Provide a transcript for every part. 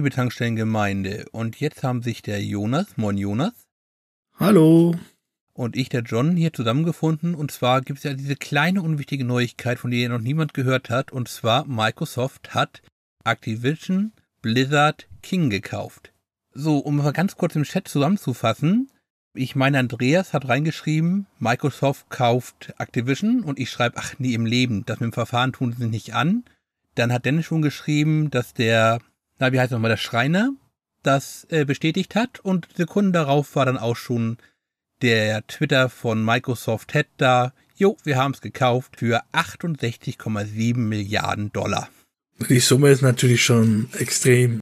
Liebe Tankstellengemeinde. Und jetzt haben sich der Jonas, moin Jonas. Hallo. Und ich, der John, hier zusammengefunden. Und zwar gibt es ja diese kleine unwichtige Neuigkeit, von der noch niemand gehört hat. Und zwar Microsoft hat Activision Blizzard King gekauft. So, um mal ganz kurz im Chat zusammenzufassen. Ich meine, Andreas hat reingeschrieben, Microsoft kauft Activision und ich schreibe, ach nie im Leben, das mit dem Verfahren tun sie nicht an. Dann hat Dennis schon geschrieben, dass der, na, wie heißt nochmal, der Schreiner das äh, bestätigt hat und Sekunden darauf war dann auch schon der Twitter von Microsoft Head da, jo, wir haben es gekauft für 68,7 Milliarden Dollar. Die Summe ist natürlich schon extrem.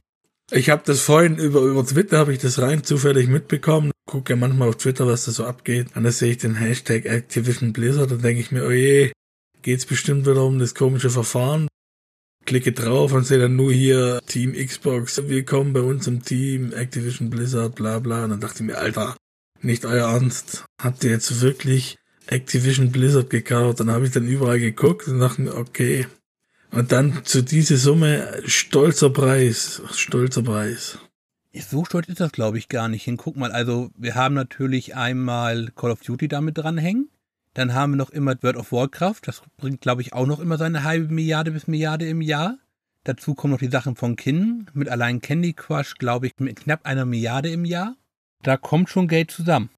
Ich habe das vorhin über, über Twitter, habe ich das rein zufällig mitbekommen. Gucke ja manchmal auf Twitter, was da so abgeht. Und da sehe ich den Hashtag Activision Blizzard. Da denke ich mir, oh je, geht's bestimmt wieder um das komische Verfahren. Klicke drauf und sehe dann nur hier Team Xbox, willkommen bei uns im Team, Activision Blizzard, bla bla. Und dann dachte ich mir, Alter, nicht euer Ernst. Habt ihr jetzt wirklich Activision Blizzard gekauft? Dann habe ich dann überall geguckt und dachte mir, okay, und dann zu dieser Summe stolzer Preis, stolzer Preis. So stolz ist das, glaube ich, gar nicht hin. Guck mal, also wir haben natürlich einmal Call of Duty damit dranhängen. Dann haben wir noch immer World of Warcraft. Das bringt, glaube ich, auch noch immer seine halbe Milliarde bis Milliarde im Jahr. Dazu kommen noch die Sachen von Kin. Mit allein Candy Crush, glaube ich, mit knapp einer Milliarde im Jahr. Da kommt schon Geld zusammen.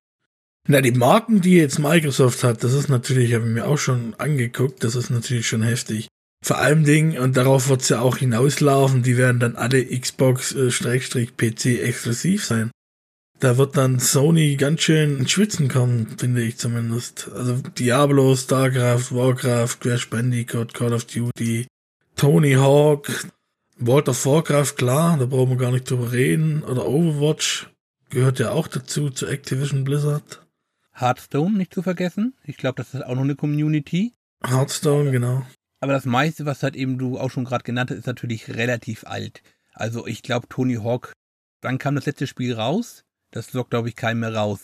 Na, die Marken, die jetzt Microsoft hat, das ist natürlich, habe ich mir auch schon angeguckt, das ist natürlich schon heftig. Vor allem Ding, und darauf wird's ja auch hinauslaufen, die werden dann alle Xbox-PC äh, exklusiv sein. Da wird dann Sony ganz schön ins Schwitzen kommen, finde ich zumindest. Also Diablo, StarCraft, Warcraft, Crash Bandicoot, Call of Duty, Tony Hawk, World of Warcraft, klar, da brauchen wir gar nicht drüber reden. Oder Overwatch gehört ja auch dazu, zu Activision Blizzard. Hearthstone nicht zu vergessen. Ich glaube, das ist auch noch eine Community. Hearthstone, genau. Aber das meiste, was halt eben du auch schon gerade genannt hast, ist natürlich relativ alt. Also ich glaube, Tony Hawk, wann kam das letzte Spiel raus? Das lockt, glaube ich, keinen mehr raus.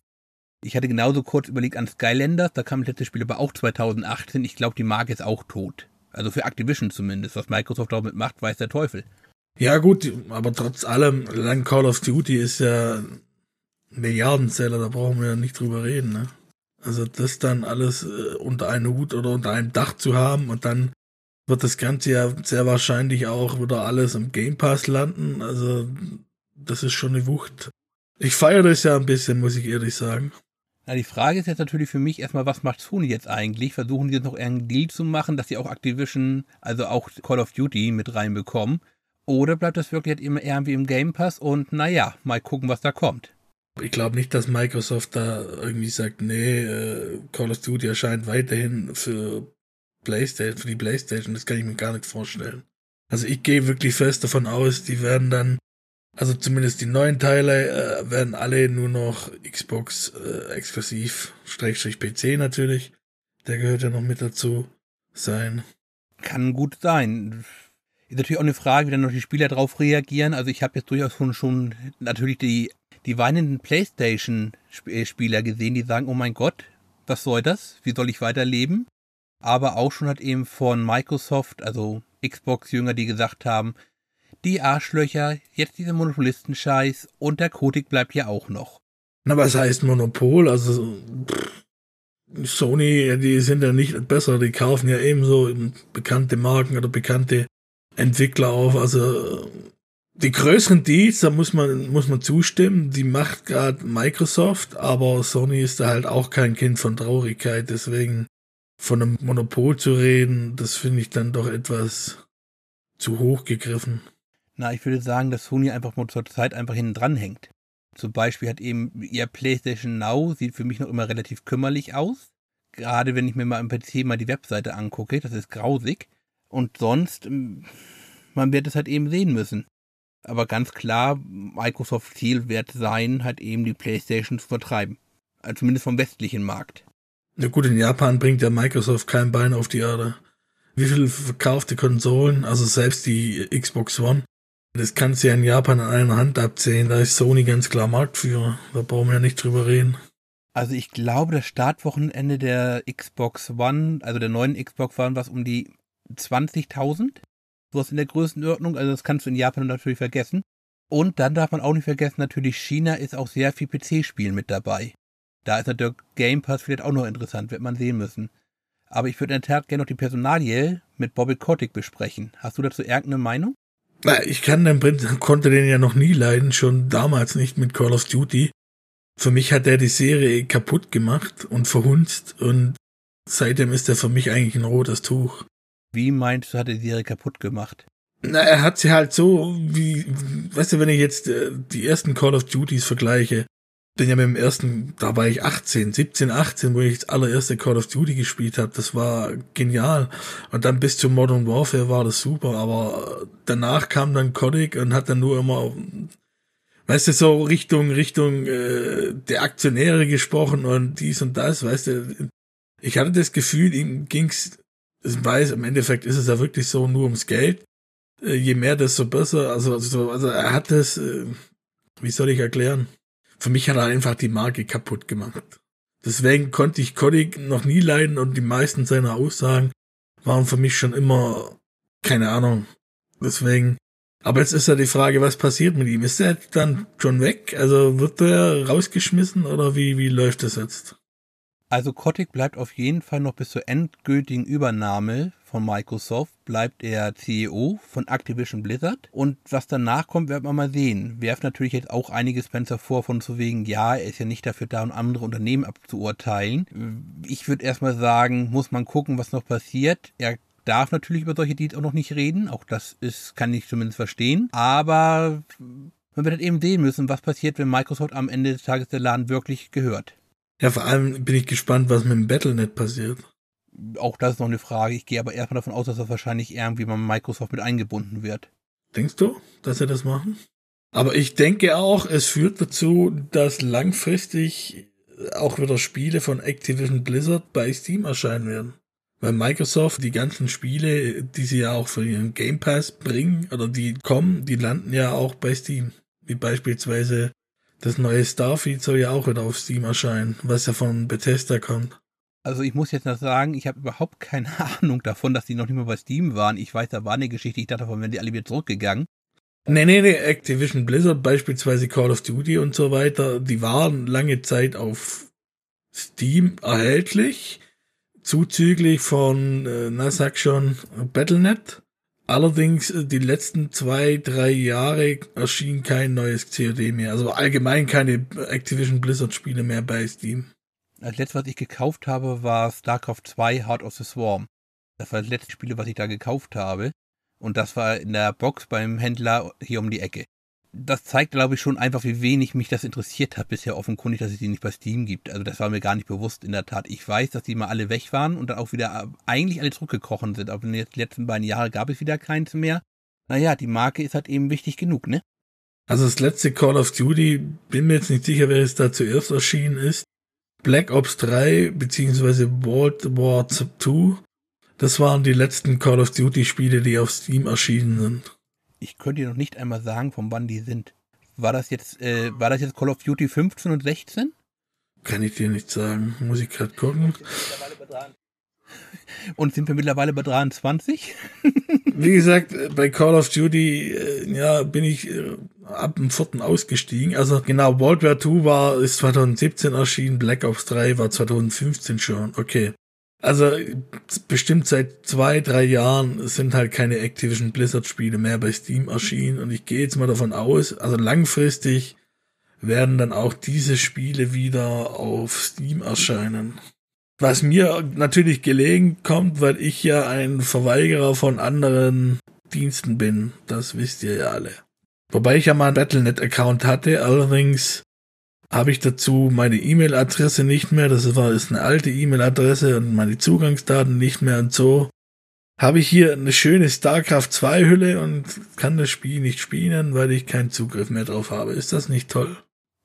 Ich hatte genauso kurz überlegt an Skylanders, da kam das letzte Spiel aber auch 2018. Ich glaube, die Marke ist auch tot. Also für Activision zumindest. Was Microsoft damit macht, weiß der Teufel. Ja gut, aber trotz allem, lang Call of Duty ist ja Milliardenzeller, da brauchen wir ja nicht drüber reden. Ne? Also das dann alles äh, unter einem Hut oder unter einem Dach zu haben und dann wird das Ganze ja sehr wahrscheinlich auch wieder alles im Game Pass landen. Also, das ist schon eine Wucht. Ich feiere das ja ein bisschen, muss ich ehrlich sagen. Na, die Frage ist jetzt natürlich für mich erstmal, was macht Sony jetzt eigentlich? Versuchen die jetzt noch einen Deal zu machen, dass sie auch Activision, also auch Call of Duty mit reinbekommen? Oder bleibt das wirklich halt immer irgendwie im Game Pass und naja, mal gucken, was da kommt? Ich glaube nicht, dass Microsoft da irgendwie sagt, nee, äh, Call of Duty erscheint weiterhin für Playstation, für die Playstation, das kann ich mir gar nicht vorstellen. Also ich gehe wirklich fest davon aus, die werden dann, also zumindest die neuen Teile, äh, werden alle nur noch Xbox äh, exklusiv, Schrägstrich PC natürlich. Der gehört ja noch mit dazu sein. Kann gut sein. Ist natürlich auch eine Frage, wie dann noch die Spieler darauf reagieren. Also ich habe jetzt durchaus schon, schon natürlich die, die weinenden Playstation-Spieler gesehen, die sagen, oh mein Gott, was soll das? Wie soll ich weiterleben? aber auch schon hat eben von Microsoft, also Xbox-Jünger, die gesagt haben, die Arschlöcher, jetzt dieser Monopolistenscheiß und der Kotik bleibt ja auch noch. Na, was heißt Monopol? Also pff, Sony, die sind ja nicht besser, die kaufen ja ebenso bekannte Marken oder bekannte Entwickler auf. Also die größeren Deals, da muss man, muss man zustimmen, die macht gerade Microsoft, aber Sony ist da halt auch kein Kind von Traurigkeit, deswegen von einem Monopol zu reden, das finde ich dann doch etwas zu hoch gegriffen. Na, ich würde sagen, dass Sony einfach mal zur Zeit einfach hinten dran hängt. Zum Beispiel hat eben ihr PlayStation Now, sieht für mich noch immer relativ kümmerlich aus. Gerade wenn ich mir mal im PC mal die Webseite angucke, das ist grausig. Und sonst, man wird es halt eben sehen müssen. Aber ganz klar, Microsoft Ziel wird sein, halt eben die PlayStation zu vertreiben. Also zumindest vom westlichen Markt. Ja gut, in Japan bringt ja Microsoft kein Bein auf die Erde. Wie viele verkaufte Konsolen, also selbst die Xbox One, das kannst du ja in Japan an einer Hand abzählen. Da ist Sony ganz klar Marktführer. Da brauchen wir ja nicht drüber reden. Also ich glaube, das Startwochenende der Xbox One, also der neuen Xbox One, was um die 20.000. Sowas in der Größenordnung. Also das kannst du in Japan natürlich vergessen. Und dann darf man auch nicht vergessen, natürlich China ist auch sehr viel PC-Spielen mit dabei. Da ist natürlich Game Pass vielleicht auch noch interessant, wird man sehen müssen. Aber ich würde in der Tat gerne noch die Personalie mit Bobby Kotick besprechen. Hast du dazu irgendeine Meinung? Na, ich kann den Prinz, konnte den ja noch nie leiden, schon damals nicht mit Call of Duty. Für mich hat er die Serie kaputt gemacht und verhunzt und seitdem ist er für mich eigentlich ein rotes Tuch. Wie meinst du, hat er die Serie kaputt gemacht? Na, er hat sie halt so, wie, weißt du, wenn ich jetzt äh, die ersten Call of Duties vergleiche, bin ja mit dem ersten, da war ich 18, 17, 18, wo ich das allererste Call of Duty gespielt habe. Das war genial. Und dann bis zu Modern Warfare war das super, aber danach kam dann Kodik und hat dann nur immer, weißt du, so Richtung, Richtung äh, der Aktionäre gesprochen und dies und das, weißt du. Ich hatte das Gefühl, ihm ging's, ich weiß, im Endeffekt ist es ja wirklich so nur ums Geld. Äh, je mehr, desto besser. Also, also, also er hat das, äh, wie soll ich erklären? Für mich hat er einfach die Marke kaputt gemacht. Deswegen konnte ich Kodik noch nie leiden und die meisten seiner Aussagen waren für mich schon immer, keine Ahnung. Deswegen. Aber jetzt ist ja die Frage, was passiert mit ihm? Ist er dann schon weg? Also wird er rausgeschmissen oder wie, wie läuft das jetzt? Also Kotick bleibt auf jeden Fall noch bis zur endgültigen Übernahme von Microsoft, bleibt er CEO von Activision Blizzard. Und was danach kommt, werden wir mal sehen. Werft natürlich jetzt auch einige Spencer vor, von zu wegen, ja, er ist ja nicht dafür da, um andere Unternehmen abzuurteilen. Ich würde erstmal sagen, muss man gucken, was noch passiert. Er darf natürlich über solche Deals auch noch nicht reden. Auch das ist, kann ich zumindest verstehen. Aber man wird halt eben sehen müssen, was passiert, wenn Microsoft am Ende des Tages der Laden wirklich gehört. Ja, vor allem bin ich gespannt, was mit dem Battlenet passiert. Auch das ist noch eine Frage. Ich gehe aber erstmal davon aus, dass das wahrscheinlich irgendwie mal Microsoft mit eingebunden wird. Denkst du, dass sie das machen? Aber ich denke auch, es führt dazu, dass langfristig auch wieder Spiele von Activision Blizzard bei Steam erscheinen werden. Weil Microsoft die ganzen Spiele, die sie ja auch für ihren Game Pass bringen oder die kommen, die landen ja auch bei Steam. Wie beispielsweise das neue Starfield soll ja auch wieder auf Steam erscheinen, was ja von Bethesda kommt. Also ich muss jetzt noch sagen, ich habe überhaupt keine Ahnung davon, dass die noch nicht mal bei Steam waren. Ich weiß, da war eine Geschichte, ich dachte davon, wenn die alle wieder zurückgegangen. Nee, nee, nee, Activision Blizzard, beispielsweise Call of Duty und so weiter, die waren lange Zeit auf Steam erhältlich, zuzüglich von, äh, na sag schon, Battlenet. Allerdings äh, die letzten zwei, drei Jahre erschien kein neues COD mehr. Also allgemein keine Activision Blizzard Spiele mehr bei Steam. Das letzte, was ich gekauft habe, war StarCraft 2 Heart of the Swarm. Das war das letzte Spiel, was ich da gekauft habe. Und das war in der Box beim Händler hier um die Ecke das zeigt, glaube ich, schon einfach, wie wenig mich das interessiert hat bisher offenkundig, dass es die nicht bei Steam gibt. Also das war mir gar nicht bewusst in der Tat. Ich weiß, dass die mal alle weg waren und dann auch wieder äh, eigentlich alle zurückgekrochen sind. Aber in den letzten beiden Jahren gab es wieder keins mehr. Naja, die Marke ist halt eben wichtig genug, ne? Also das letzte Call of Duty, bin mir jetzt nicht sicher, wer es da zuerst erschienen ist. Black Ops 3 beziehungsweise World War 2, das waren die letzten Call of Duty Spiele, die auf Steam erschienen sind ich könnte dir noch nicht einmal sagen, von wann die sind. War das jetzt, äh, war das jetzt Call of Duty 15 und 16? Kann ich dir nicht sagen. Muss ich gerade gucken. Und sind wir mittlerweile bei 23? Wie gesagt, bei Call of Duty, äh, ja, bin ich äh, ab dem vierten ausgestiegen. Also genau, World War 2 war, ist 2017 erschienen, Black Ops 3 war 2015 schon. Okay. Also bestimmt seit zwei, drei Jahren sind halt keine Activision Blizzard Spiele mehr bei Steam erschienen und ich gehe jetzt mal davon aus, also langfristig werden dann auch diese Spiele wieder auf Steam erscheinen. Was mir natürlich gelegen kommt, weil ich ja ein Verweigerer von anderen Diensten bin. Das wisst ihr ja alle. Wobei ich ja mal einen Battlenet-Account hatte, allerdings habe ich dazu meine E-Mail-Adresse nicht mehr. Das war ist eine alte E-Mail-Adresse und meine Zugangsdaten nicht mehr und so. Habe ich hier eine schöne StarCraft 2 Hülle und kann das Spiel nicht spielen, weil ich keinen Zugriff mehr drauf habe. Ist das nicht toll?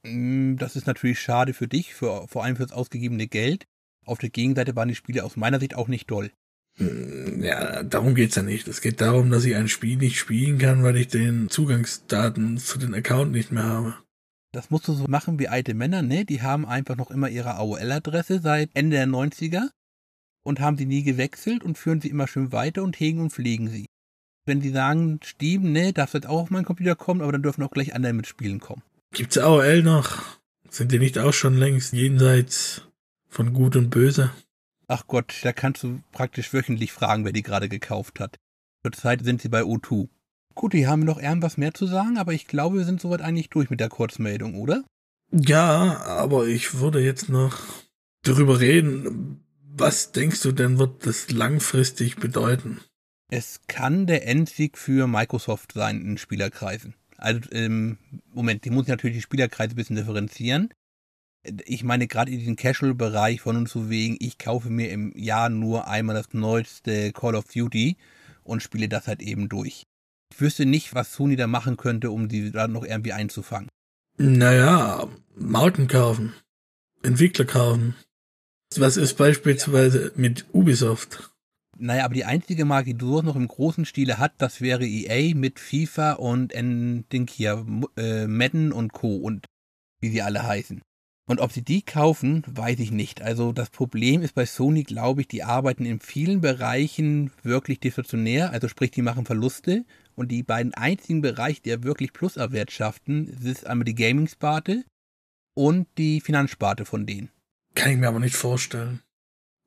Mm, das ist natürlich schade für dich, für, vor allem fürs ausgegebene Geld. Auf der Gegenseite waren die Spiele aus meiner Sicht auch nicht toll. Mm, ja, darum geht's ja nicht. Es geht darum, dass ich ein Spiel nicht spielen kann, weil ich den Zugangsdaten zu den Account nicht mehr habe. Das musst du so machen wie alte Männer, ne? Die haben einfach noch immer ihre AOL-Adresse seit Ende der 90er und haben sie nie gewechselt und führen sie immer schön weiter und hegen und pflegen sie. wenn die sagen, Steam, ne, darf jetzt auch auf meinen Computer kommen, aber dann dürfen auch gleich andere mitspielen kommen. Gibt's AOL noch? Sind die nicht auch schon längst jenseits von Gut und Böse? Ach Gott, da kannst du praktisch wöchentlich fragen, wer die gerade gekauft hat. Zurzeit sind sie bei O2. Gut, die haben noch irgendwas mehr zu sagen, aber ich glaube, wir sind soweit eigentlich durch mit der Kurzmeldung, oder? Ja, aber ich würde jetzt noch darüber reden, was denkst du denn wird das langfristig bedeuten? Es kann der Endsieg für Microsoft sein in Spielerkreisen. Also im Moment, die muss natürlich die Spielerkreise ein bisschen differenzieren. Ich meine, gerade in diesem Casual-Bereich von uns zu wegen, ich kaufe mir im Jahr nur einmal das neueste Call of Duty und spiele das halt eben durch. Ich wüsste nicht, was Sony da machen könnte, um die da noch irgendwie einzufangen. Naja, Marken kaufen, Entwickler kaufen. Was ist beispielsweise mit Ubisoft? Naja, aber die einzige Marke, die du noch im großen Stile hat, das wäre EA mit FIFA und en, Ding hier, äh, Madden und Co. und wie sie alle heißen. Und ob sie die kaufen, weiß ich nicht. Also das Problem ist bei Sony, glaube ich, die arbeiten in vielen Bereichen wirklich deflationär, also sprich, die machen Verluste. Und die beiden einzigen Bereiche, die ja wirklich Plus erwirtschaften, ist einmal die Gaming-Sparte und die Finanzsparte von denen. Kann ich mir aber nicht vorstellen.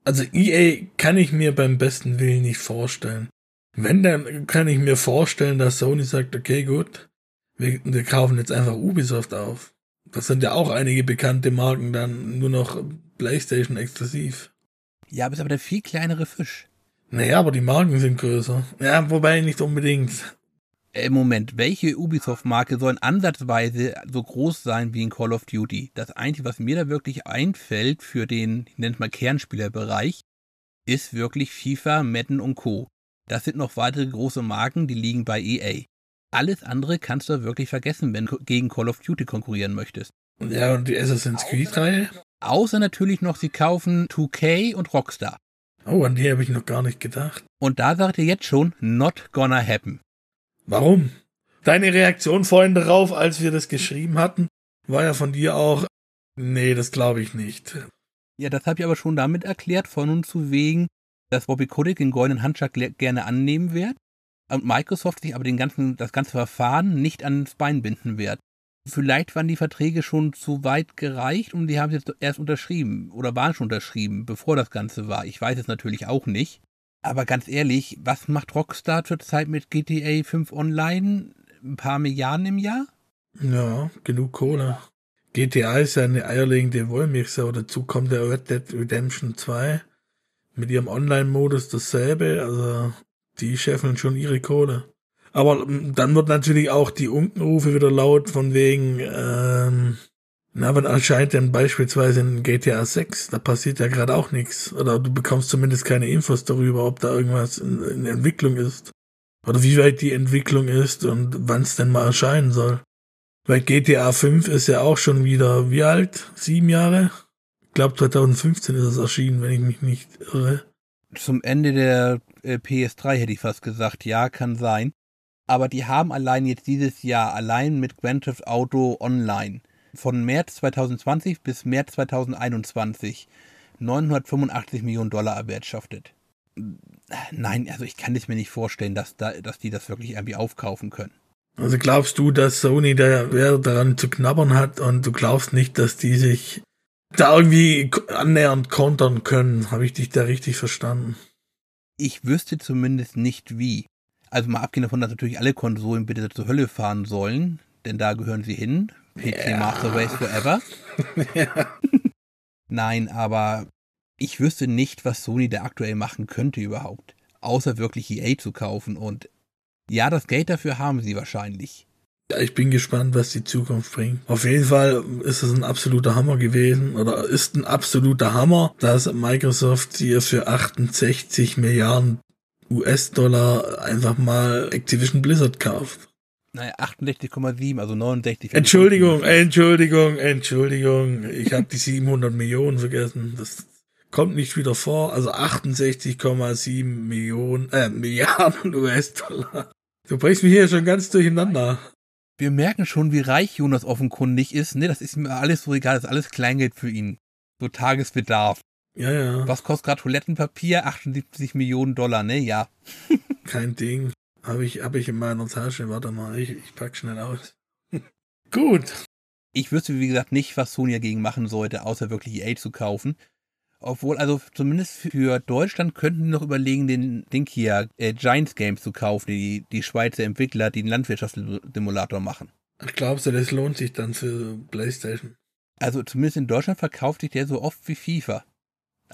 Also EA kann ich mir beim besten Willen nicht vorstellen. Wenn, dann kann ich mir vorstellen, dass Sony sagt, okay, gut, wir, wir kaufen jetzt einfach Ubisoft auf. Das sind ja auch einige bekannte Marken dann nur noch PlayStation exklusiv. Ja, aber ist aber der viel kleinere Fisch. Naja, aber die Marken sind größer. Ja, wobei nicht unbedingt. Im Moment, welche Ubisoft-Marke soll ansatzweise so groß sein wie in Call of Duty? Das Einzige, was mir da wirklich einfällt für den, ich nenne es mal Kernspielerbereich, ist wirklich FIFA, Madden und Co. Das sind noch weitere große Marken, die liegen bei EA. Alles andere kannst du wirklich vergessen, wenn du gegen Call of Duty konkurrieren möchtest. Ja, und die Assassin's Creed-Reihe? Außer natürlich noch, sie kaufen 2K und Rockstar. Oh, an die habe ich noch gar nicht gedacht. Und da sagt ihr jetzt schon, not gonna happen. Warum? Deine Reaktion vorhin darauf, als wir das geschrieben hatten, war ja von dir auch, nee, das glaube ich nicht. Ja, das habe ich aber schon damit erklärt, von und zu wegen, dass Bobby Kotick den goldenen Handschlag gerne annehmen wird und Microsoft sich aber den ganzen, das ganze Verfahren nicht ans Bein binden wird. Vielleicht waren die Verträge schon zu weit gereicht und die haben jetzt erst unterschrieben oder waren schon unterschrieben, bevor das Ganze war. Ich weiß es natürlich auch nicht. Aber ganz ehrlich, was macht Rockstar zurzeit mit GTA 5 Online? Ein paar Milliarden im Jahr? Ja, genug Kohle. GTA ist ja eine eierlegende Wollmilchsau. Dazu kommt der Red Dead Redemption 2 mit ihrem Online-Modus dasselbe. Also die scheffeln schon ihre Kohle. Aber dann wird natürlich auch die Unkenrufe wieder laut von wegen, ähm, na, wann erscheint denn beispielsweise in GTA 6? Da passiert ja gerade auch nichts. Oder du bekommst zumindest keine Infos darüber, ob da irgendwas in, in Entwicklung ist. Oder wie weit die Entwicklung ist und wann es denn mal erscheinen soll. Weil GTA 5 ist ja auch schon wieder, wie alt? Sieben Jahre? Ich glaube 2015 ist es erschienen, wenn ich mich nicht irre. Zum Ende der äh, PS3 hätte ich fast gesagt, ja, kann sein. Aber die haben allein jetzt dieses Jahr, allein mit Grand Theft Auto Online, von März 2020 bis März 2021 985 Millionen Dollar erwirtschaftet. Nein, also ich kann es mir nicht vorstellen, dass, da, dass die das wirklich irgendwie aufkaufen können. Also glaubst du, dass Sony da wer daran zu knabbern hat und du glaubst nicht, dass die sich da irgendwie annähernd kontern können? Habe ich dich da richtig verstanden? Ich wüsste zumindest nicht wie. Also mal abgesehen davon, dass natürlich alle Konsolen bitte zur Hölle fahren sollen, denn da gehören sie hin. PC ja. Master Race Forever. ja. Nein, aber ich wüsste nicht, was Sony da aktuell machen könnte überhaupt. Außer wirklich EA zu kaufen und ja, das Geld dafür haben sie wahrscheinlich. Ja, ich bin gespannt, was die Zukunft bringt. Auf jeden Fall ist es ein absoluter Hammer gewesen oder ist ein absoluter Hammer, dass Microsoft hier für 68 Milliarden US-Dollar einfach mal Activision Blizzard kauft. Naja, 68,7, also 69. Entschuldigung, Entschuldigung, Entschuldigung. Ich habe die 700 Millionen vergessen. Das kommt nicht wieder vor. Also 68,7 Millionen, äh, Milliarden US-Dollar. Du bringst mich hier schon ganz durcheinander. Wir merken schon, wie reich Jonas offenkundig ist. Ne, das ist mir alles so egal. Das ist alles Kleingeld für ihn. So Tagesbedarf. Ja, ja. Was kostet gerade Toilettenpapier? 78 Millionen Dollar, ne? Ja. Kein Ding. Habe ich, hab ich in meiner Tasche. Warte mal, ich, ich pack schnell aus. Gut. Ich wüsste, wie gesagt, nicht, was Sony dagegen machen sollte, außer wirklich EA zu kaufen. Obwohl, also zumindest für Deutschland könnten sie noch überlegen, den Ding hier, äh, Giants Games zu kaufen, die, die Schweizer Entwickler, die einen Landwirtschaftssimulator machen. Ich glaube, das lohnt sich dann für PlayStation. Also zumindest in Deutschland verkauft sich der so oft wie FIFA.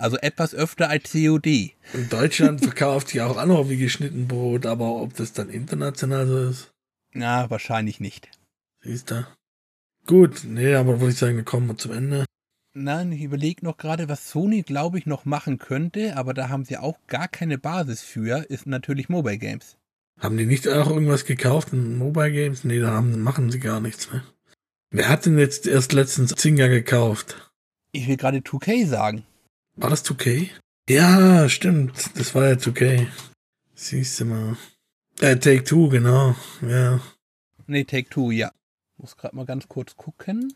Also etwas öfter als COD. In Deutschland verkauft sich auch andere wie geschnitten Brot, aber ob das dann international so ist? Na, wahrscheinlich nicht. Siehst du? Gut, nee, aber würde ich sagen, wir kommen zum Ende. Nein, ich überlege noch gerade, was Sony, glaube ich, noch machen könnte, aber da haben sie auch gar keine Basis für, ist natürlich Mobile Games. Haben die nicht auch irgendwas gekauft in Mobile Games? Nee, da haben, machen sie gar nichts mehr. Wer hat denn jetzt erst letztens Zynga gekauft? Ich will gerade 2K sagen. War das 2K? Ja, stimmt. Das war ja 2K. Siehst du mal. Äh, Take Two, genau. Ja. Nee, Take Two, ja. Muss gerade mal ganz kurz gucken.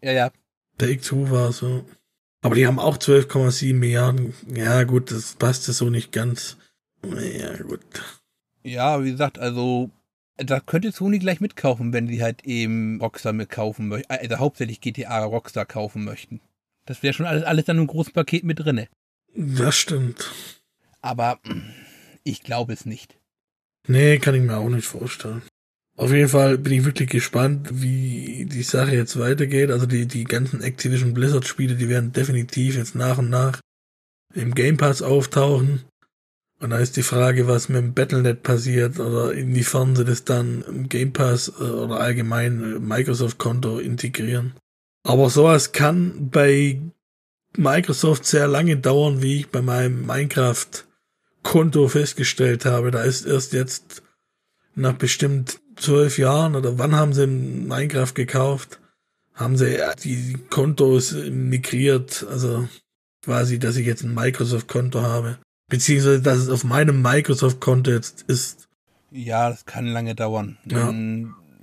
Ja, ja. Take Two war so. Aber die haben auch 12,7 Milliarden. Ja, gut, das passt so nicht ganz. Ja, gut. Ja, wie gesagt, also da könnte Sony gleich mitkaufen, wenn sie halt eben Rockstar mitkaufen möchten. Also hauptsächlich GTA Rockstar kaufen möchten. Das wäre schon alles, alles dann im großen Paket mit drinne. Das stimmt. Aber ich glaube es nicht. Nee, kann ich mir auch nicht vorstellen. Auf jeden Fall bin ich wirklich gespannt, wie die Sache jetzt weitergeht. Also die, die ganzen Activision Blizzard Spiele, die werden definitiv jetzt nach und nach im Game Pass auftauchen. Und da ist die Frage, was mit dem Battlenet passiert oder inwiefern sie das dann im Game Pass äh, oder allgemein Microsoft-Konto integrieren. Aber sowas kann bei Microsoft sehr lange dauern, wie ich bei meinem Minecraft-Konto festgestellt habe. Da ist erst jetzt nach bestimmt zwölf Jahren oder wann haben sie Minecraft gekauft? Haben sie die Kontos migriert, also quasi, dass ich jetzt ein Microsoft-Konto habe. Beziehungsweise, dass es auf meinem Microsoft-Konto jetzt ist. Ja, das kann lange dauern. Ja.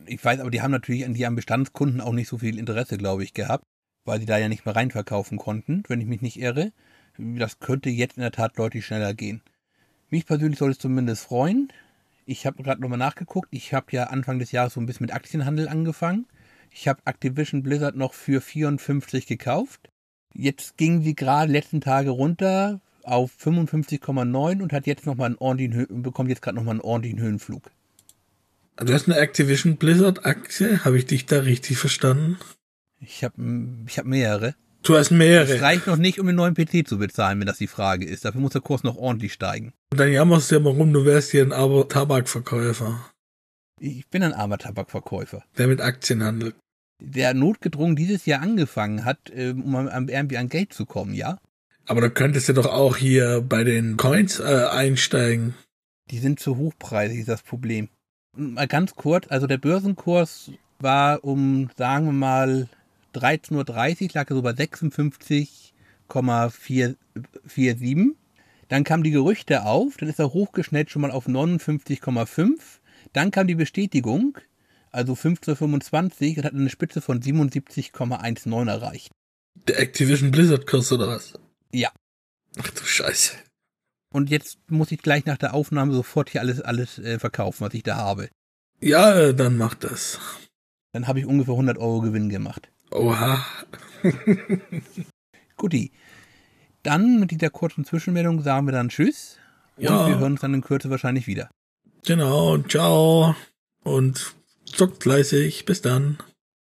Ich weiß, aber die haben natürlich an an Bestandskunden auch nicht so viel Interesse, glaube ich, gehabt, weil sie da ja nicht mehr reinverkaufen konnten, wenn ich mich nicht irre. Das könnte jetzt in der Tat deutlich schneller gehen. Mich persönlich soll es zumindest freuen. Ich habe gerade nochmal nachgeguckt. Ich habe ja Anfang des Jahres so ein bisschen mit Aktienhandel angefangen. Ich habe Activision Blizzard noch für 54 gekauft. Jetzt gingen sie gerade letzten Tage runter auf 55,9 und hat jetzt noch mal einen ordentlichen, bekommt jetzt gerade noch mal einen ordentlichen Höhenflug. Du hast eine Activision Blizzard Aktie, habe ich dich da richtig verstanden? Ich habe ich hab mehrere. Du hast mehrere. Es reicht noch nicht, um den neuen PC zu bezahlen, wenn das die Frage ist. Dafür muss der Kurs noch ordentlich steigen. Und dann jammerst du ja mal rum, du wärst hier ein armer Tabakverkäufer. Ich bin ein armer Tabakverkäufer. Der mit Aktien handelt. Der notgedrungen dieses Jahr angefangen hat, ähm, um irgendwie an Geld zu kommen, ja? Aber da könntest du doch auch hier bei den Coins äh, einsteigen. Die sind zu hochpreisig, ist das Problem. Mal ganz kurz, also der Börsenkurs war um, sagen wir mal, 13.30 Uhr, lag er so bei 56,47. Dann kamen die Gerüchte auf, dann ist er hochgeschnellt schon mal auf 59,5. Dann kam die Bestätigung, also 15.25 und hat eine Spitze von 77,19 erreicht. Der Activision Blizzard Kurs oder was? Ja. Ach du Scheiße. Und jetzt muss ich gleich nach der Aufnahme sofort hier alles, alles äh, verkaufen, was ich da habe. Ja, äh, dann mach das. Dann habe ich ungefähr 100 Euro Gewinn gemacht. Oha. Guti. Dann mit dieser kurzen Zwischenmeldung sagen wir dann Tschüss. Ja. Und wir hören uns dann in Kürze wahrscheinlich wieder. Genau, ciao. Und zockt fleißig. Bis dann.